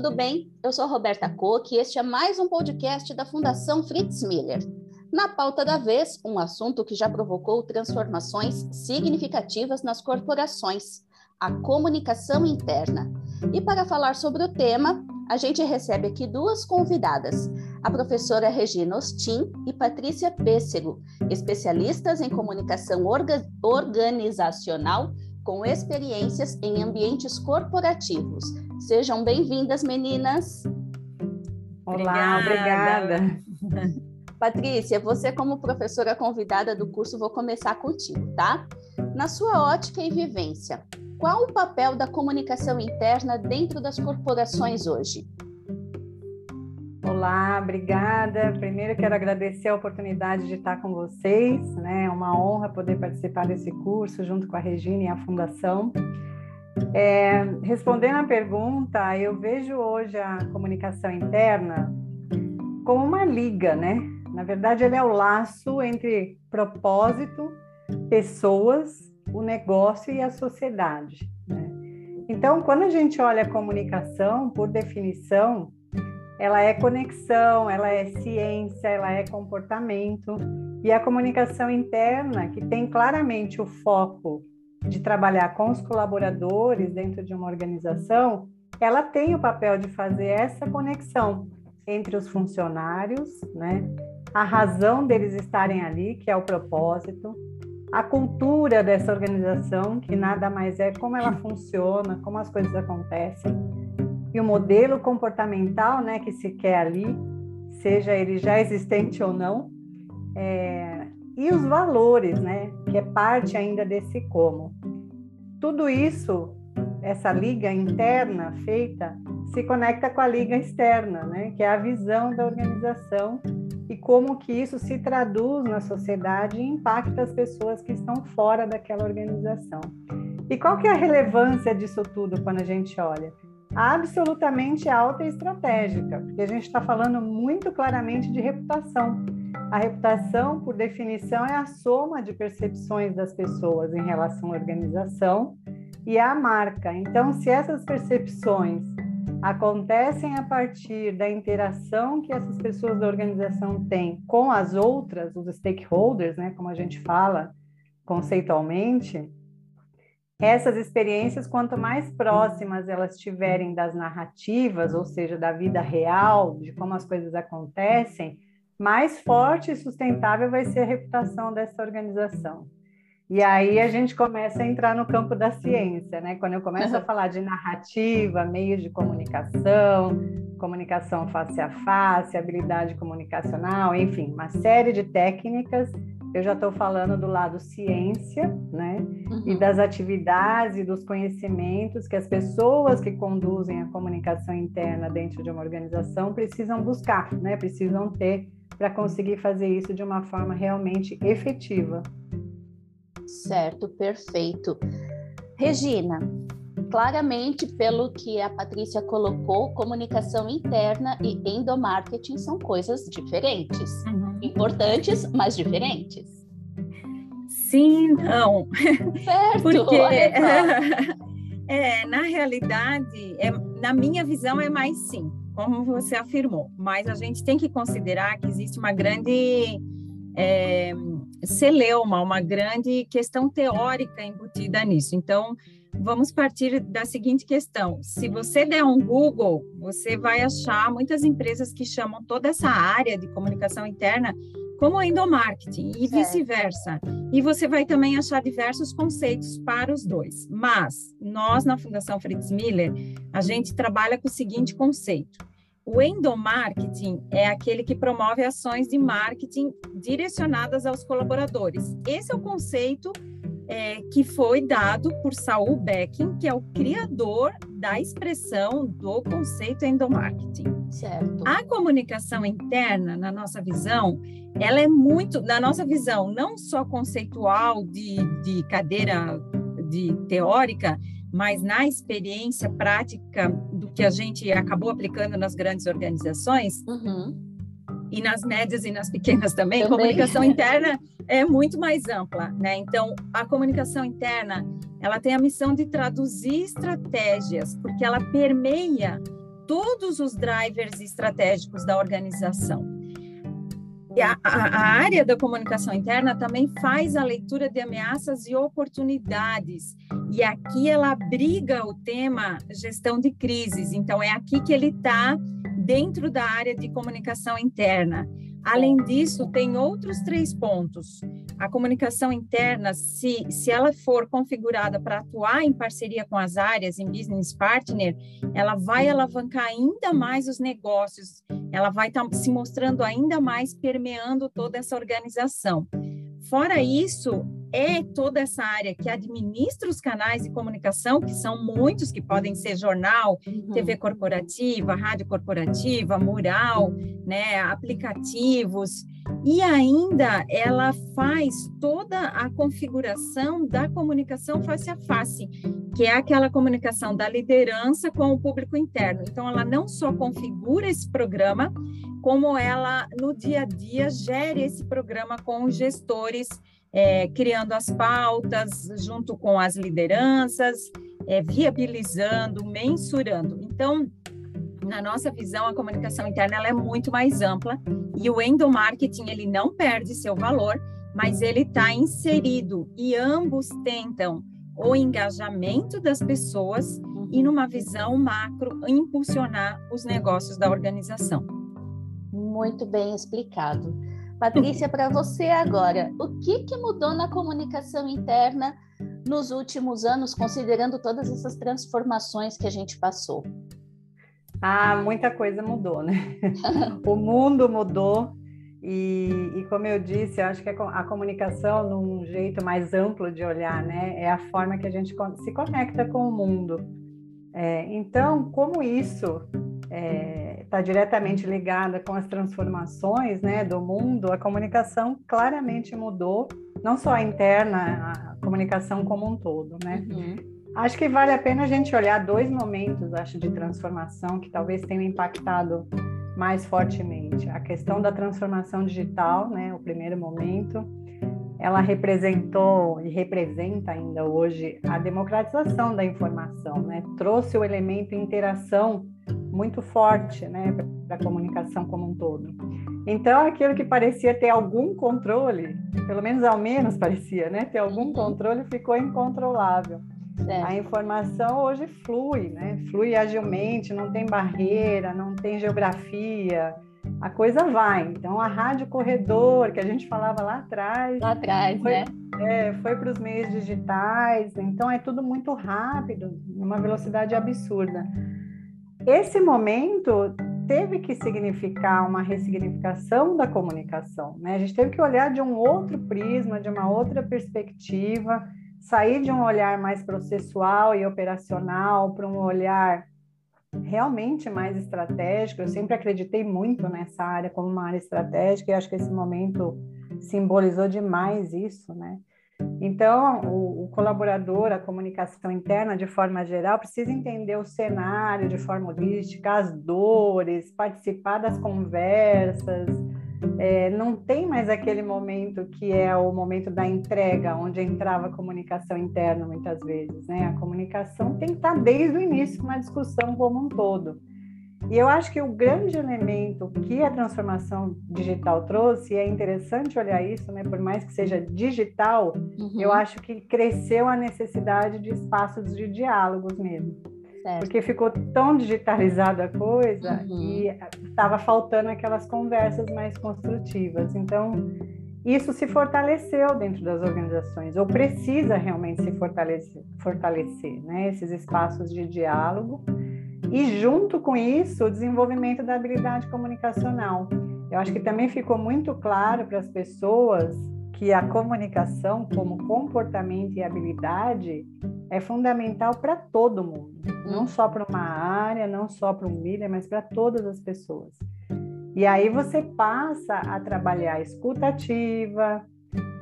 tudo bem? Eu sou Roberta Koch e este é mais um podcast da Fundação Fritz Miller. Na pauta da vez, um assunto que já provocou transformações significativas nas corporações, a comunicação interna. E para falar sobre o tema, a gente recebe aqui duas convidadas, a professora Regina Ostin e Patrícia Pêssego, especialistas em comunicação orga organizacional com experiências em ambientes corporativos. Sejam bem-vindas, meninas. Olá, obrigada. obrigada. Patrícia, você como professora convidada do curso, vou começar contigo, tá? Na sua ótica e vivência, qual o papel da comunicação interna dentro das corporações hoje? Olá, obrigada. Primeiro quero agradecer a oportunidade de estar com vocês, né? É uma honra poder participar desse curso junto com a Regina e a Fundação. É, respondendo à pergunta, eu vejo hoje a comunicação interna como uma liga, né? Na verdade, ele é o laço entre propósito, pessoas, o negócio e a sociedade. Né? Então, quando a gente olha a comunicação, por definição, ela é conexão, ela é ciência, ela é comportamento. E a comunicação interna, que tem claramente o foco de trabalhar com os colaboradores dentro de uma organização, ela tem o papel de fazer essa conexão entre os funcionários, né? A razão deles estarem ali, que é o propósito, a cultura dessa organização, que nada mais é como ela funciona, como as coisas acontecem, e o modelo comportamental né, que se quer ali, seja ele já existente ou não, é, e os valores, né, que é parte ainda desse como. Tudo isso, essa liga interna feita, se conecta com a liga externa, né, que é a visão da organização e como que isso se traduz na sociedade e impacta as pessoas que estão fora daquela organização. E qual que é a relevância disso tudo quando a gente olha? Absolutamente alta e estratégica, porque a gente está falando muito claramente de reputação. A reputação, por definição, é a soma de percepções das pessoas em relação à organização e à marca. Então, se essas percepções acontecem a partir da interação que essas pessoas da organização têm com as outras, os stakeholders, né, como a gente fala conceitualmente, essas experiências, quanto mais próximas elas estiverem das narrativas, ou seja, da vida real, de como as coisas acontecem, mais forte e sustentável vai ser a reputação dessa organização. E aí a gente começa a entrar no campo da ciência, né? Quando eu começo a falar de narrativa, meios de comunicação, comunicação face a face, habilidade comunicacional, enfim, uma série de técnicas eu já estou falando do lado ciência, né? Uhum. E das atividades e dos conhecimentos que as pessoas que conduzem a comunicação interna dentro de uma organização precisam buscar, né? Precisam ter para conseguir fazer isso de uma forma realmente efetiva. Certo, perfeito. Regina, claramente, pelo que a Patrícia colocou, comunicação interna e endomarketing são coisas diferentes. Uhum importantes, mas diferentes. Sim, não. Certo. Porque é, na realidade, é, na minha visão é mais sim, como você afirmou. Mas a gente tem que considerar que existe uma grande é, celeuma, uma grande questão teórica embutida nisso. Então, vamos partir da seguinte questão: se você der um Google, você vai achar muitas empresas que chamam toda essa área de comunicação interna como endomarketing e vice-versa. E você vai também achar diversos conceitos para os dois. Mas nós na Fundação Fritz Miller, a gente trabalha com o seguinte conceito: o endomarketing é aquele que promove ações de marketing direcionadas aos colaboradores. Esse é o conceito é, que foi dado por Saul Becking, que é o criador da expressão do conceito endomarketing. Certo. A comunicação interna, na nossa visão, ela é muito, na nossa visão, não só conceitual de, de cadeira de teórica, mas na experiência prática do que a gente acabou aplicando nas grandes organizações, uhum e nas médias e nas pequenas também, também. comunicação interna é muito mais ampla, né? Então, a comunicação interna, ela tem a missão de traduzir estratégias, porque ela permeia todos os drivers estratégicos da organização. A, a, área da comunicação interna também faz a leitura de ameaças e oportunidades. E aqui ela abriga o tema gestão de crises. Então, é aqui que ele está dentro da área de comunicação interna. Além disso, tem outros três pontos. A comunicação interna, se, se ela for configurada para atuar em parceria com as áreas, em business partner, ela vai alavancar ainda mais os negócios, ela vai estar tá se mostrando ainda mais permeando toda essa organização. Fora isso, é toda essa área que administra os canais de comunicação, que são muitos, que podem ser jornal, uhum. TV corporativa, rádio corporativa, mural, né, aplicativos, e ainda ela faz toda a configuração da comunicação face a face, que é aquela comunicação da liderança com o público interno. Então, ela não só configura esse programa, como ela, no dia a dia, gere esse programa com os gestores é, criando as pautas junto com as lideranças, é, viabilizando, mensurando. Então, na nossa visão, a comunicação interna ela é muito mais ampla e o endomarketing ele não perde seu valor, mas ele está inserido e ambos tentam o engajamento das pessoas e numa visão macro impulsionar os negócios da organização. Muito bem explicado. Patrícia, para você agora, o que, que mudou na comunicação interna nos últimos anos, considerando todas essas transformações que a gente passou? Ah, muita coisa mudou, né? o mundo mudou e, e, como eu disse, eu acho que a comunicação, num jeito mais amplo de olhar, né, é a forma que a gente se conecta com o mundo. É, então, como isso está diretamente ligada com as transformações né, do mundo, a comunicação claramente mudou, não só a interna, a comunicação como um todo, né? Uhum. Acho que vale a pena a gente olhar dois momentos, acho, de transformação que talvez tenham impactado mais fortemente. A questão da transformação digital, né, o primeiro momento, ela representou e representa ainda hoje a democratização da informação, né? Trouxe o elemento interação muito forte, né, para a comunicação como um todo. Então, aquilo que parecia ter algum controle, pelo menos ao menos parecia, né, ter algum controle, ficou incontrolável. É. A informação hoje flui, né? Flui agilmente, não tem barreira, não tem geografia, a coisa vai. Então, a rádio corredor, que a gente falava lá atrás. Lá atrás, foi, né? É, foi para os meios digitais. Então, é tudo muito rápido, numa velocidade absurda. Esse momento teve que significar uma ressignificação da comunicação, né? A gente teve que olhar de um outro prisma, de uma outra perspectiva, sair de um olhar mais processual e operacional para um olhar realmente mais estratégico. Eu sempre acreditei muito nessa área como uma área estratégica e acho que esse momento simbolizou demais isso, né? Então, o, o, colaborador, a comunicação interna, de forma geral, precisa entender o cenário de forma holística, as dores, participar das conversas, é, não tem mais aquele momento que é o momento da entrega, onde entrava a comunicação interna muitas vezes, né? A comunicação tem que estar desde o início uma discussão como um todo. E eu acho que o grande elemento que a transformação digital trouxe, e é interessante olhar isso, né? Por mais que seja digital, uhum. eu acho que cresceu a necessidade de espaços de diálogos mesmo Certo. Porque ficou tão digitalizada a coisa uhum. e estava faltando aquelas conversas mais construtivas. Então, isso se fortaleceu dentro das organizações, ou precisa realmente se fortalecer, fortalecer né? esses espaços de diálogo. E, junto com isso, o desenvolvimento da habilidade comunicacional. Eu acho que também ficou muito claro para as pessoas que a comunicação, como comportamento e habilidade, é fundamental para todo mundo, não só para uma área, não só para um líder, mas para todas as pessoas. E aí você passa a trabalhar escutativa,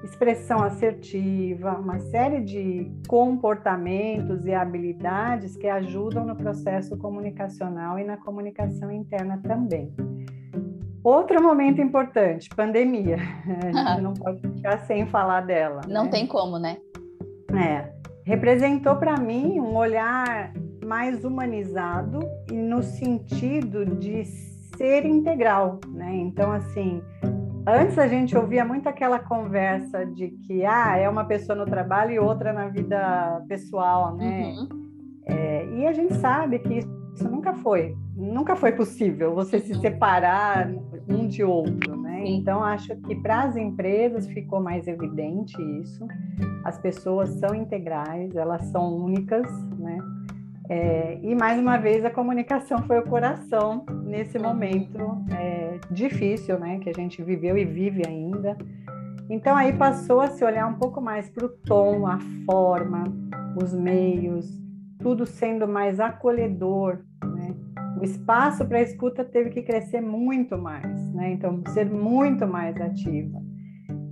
expressão assertiva, uma série de comportamentos e habilidades que ajudam no processo comunicacional e na comunicação interna também. Outro momento importante, pandemia. A gente não pode ficar sem falar dela. Não né? tem como, né? É. Representou para mim um olhar mais humanizado e no sentido de ser integral, né? Então, assim, antes a gente ouvia muito aquela conversa de que, ah, é uma pessoa no trabalho e outra na vida pessoal, né? Uhum. É, e a gente sabe que isso nunca foi, nunca foi possível, você se separar um de outro, né? Então, acho que para as empresas ficou mais evidente isso. As pessoas são integrais, elas são únicas, né? É, e mais uma vez a comunicação foi o coração nesse momento é, difícil, né, que a gente viveu e vive ainda. Então aí passou a se olhar um pouco mais para o tom, a forma, os meios, tudo sendo mais acolhedor, né? O espaço para a escuta teve que crescer muito mais, né? Então ser muito mais ativa.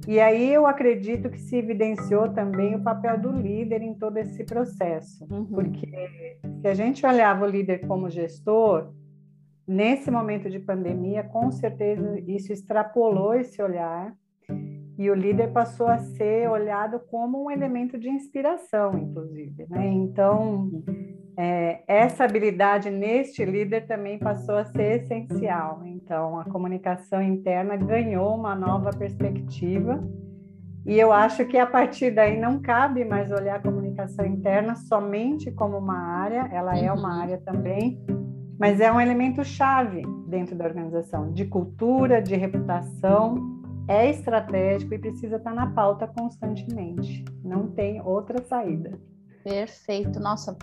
E aí eu acredito que se evidenciou também o papel do líder em todo esse processo, uhum. porque se a gente olhava o líder como gestor, nesse momento de pandemia, com certeza isso extrapolou esse olhar e o líder passou a ser olhado como um elemento de inspiração, inclusive. Né? Então, é, essa habilidade neste líder também passou a ser essencial. Então, a comunicação interna ganhou uma nova perspectiva. E eu acho que a partir daí não cabe mais olhar a comunicação interna somente como uma área, ela é uma uhum. área também, mas é um elemento chave dentro da organização, de cultura, de reputação, é estratégico e precisa estar na pauta constantemente. Não tem outra saída. Perfeito. Nossa,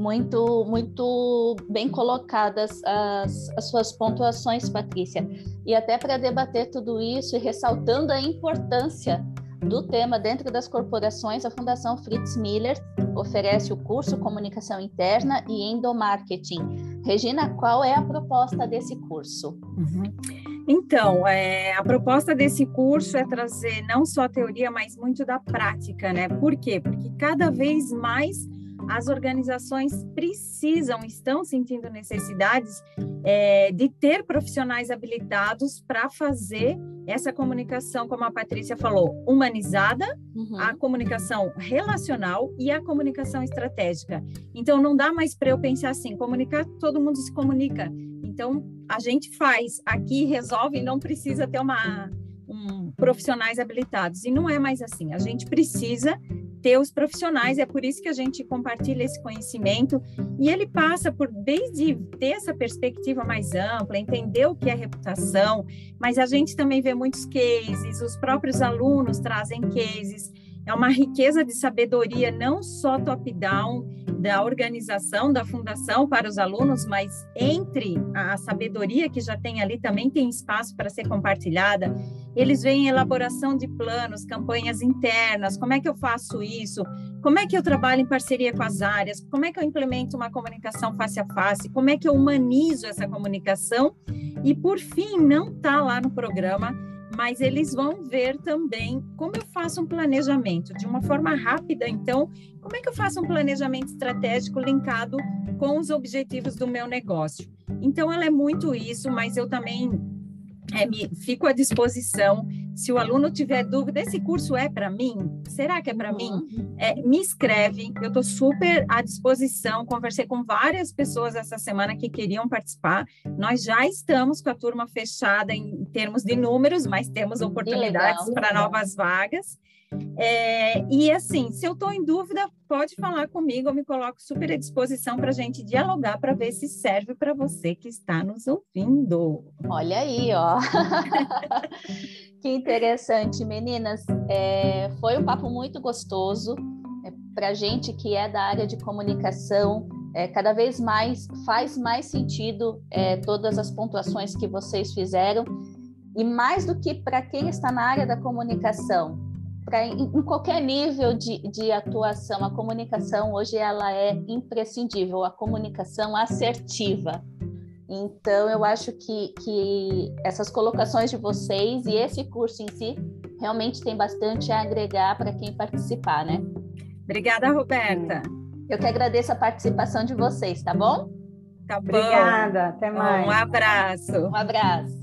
muito, muito bem colocadas as, as suas pontuações, Patrícia. E até para debater tudo isso e ressaltando a importância do tema dentro das corporações, a Fundação Fritz Miller oferece o curso Comunicação Interna e Endomarketing. Regina, qual é a proposta desse curso? Uhum. Então, é, a proposta desse curso é trazer não só a teoria, mas muito da prática, né? Por quê? Porque cada vez mais as organizações precisam, estão sentindo necessidades é, de ter profissionais habilitados para fazer essa comunicação, como a Patrícia falou, humanizada, uhum. a comunicação relacional e a comunicação estratégica. Então, não dá mais para eu pensar assim, comunicar, todo mundo se comunica. Então, a gente faz aqui, resolve, não precisa ter uma um, profissionais habilitados. E não é mais assim. A gente precisa ter os profissionais, é por isso que a gente compartilha esse conhecimento. E ele passa por desde ter essa perspectiva mais ampla, entender o que é reputação, mas a gente também vê muitos cases, os próprios alunos trazem cases, é uma riqueza de sabedoria não só top-down da organização da fundação para os alunos, mas entre a sabedoria que já tem ali também tem espaço para ser compartilhada. Eles veem elaboração de planos, campanhas internas, como é que eu faço isso? Como é que eu trabalho em parceria com as áreas? Como é que eu implemento uma comunicação face a face? Como é que eu humanizo essa comunicação? E por fim, não está lá no programa mas eles vão ver também como eu faço um planejamento de uma forma rápida. Então, como é que eu faço um planejamento estratégico linkado com os objetivos do meu negócio? Então, ela é muito isso, mas eu também é, me, fico à disposição. Se o aluno tiver dúvida, esse curso é para mim? Será que é para mim? Uhum. É, me escreve, eu estou super à disposição. Conversei com várias pessoas essa semana que queriam participar. Nós já estamos com a turma fechada em termos de números, mas temos oportunidades para novas vagas. É, e assim, se eu estou em dúvida, pode falar comigo, eu me coloco super à disposição para a gente dialogar para ver se serve para você que está nos ouvindo. Olha aí, ó. que interessante, meninas. É, foi um papo muito gostoso. É, para a gente que é da área de comunicação, é, cada vez mais faz mais sentido é, todas as pontuações que vocês fizeram. E mais do que para quem está na área da comunicação, para em, em, qualquer nível de, de atuação, a comunicação hoje ela é imprescindível, a comunicação assertiva. Então, eu acho que, que essas colocações de vocês e esse curso em si realmente tem bastante a agregar para quem participar, né? Obrigada, Roberta. Eu que agradeço a participação de vocês, tá bom? Tá bom. Obrigada, até mais. Um abraço. Um abraço.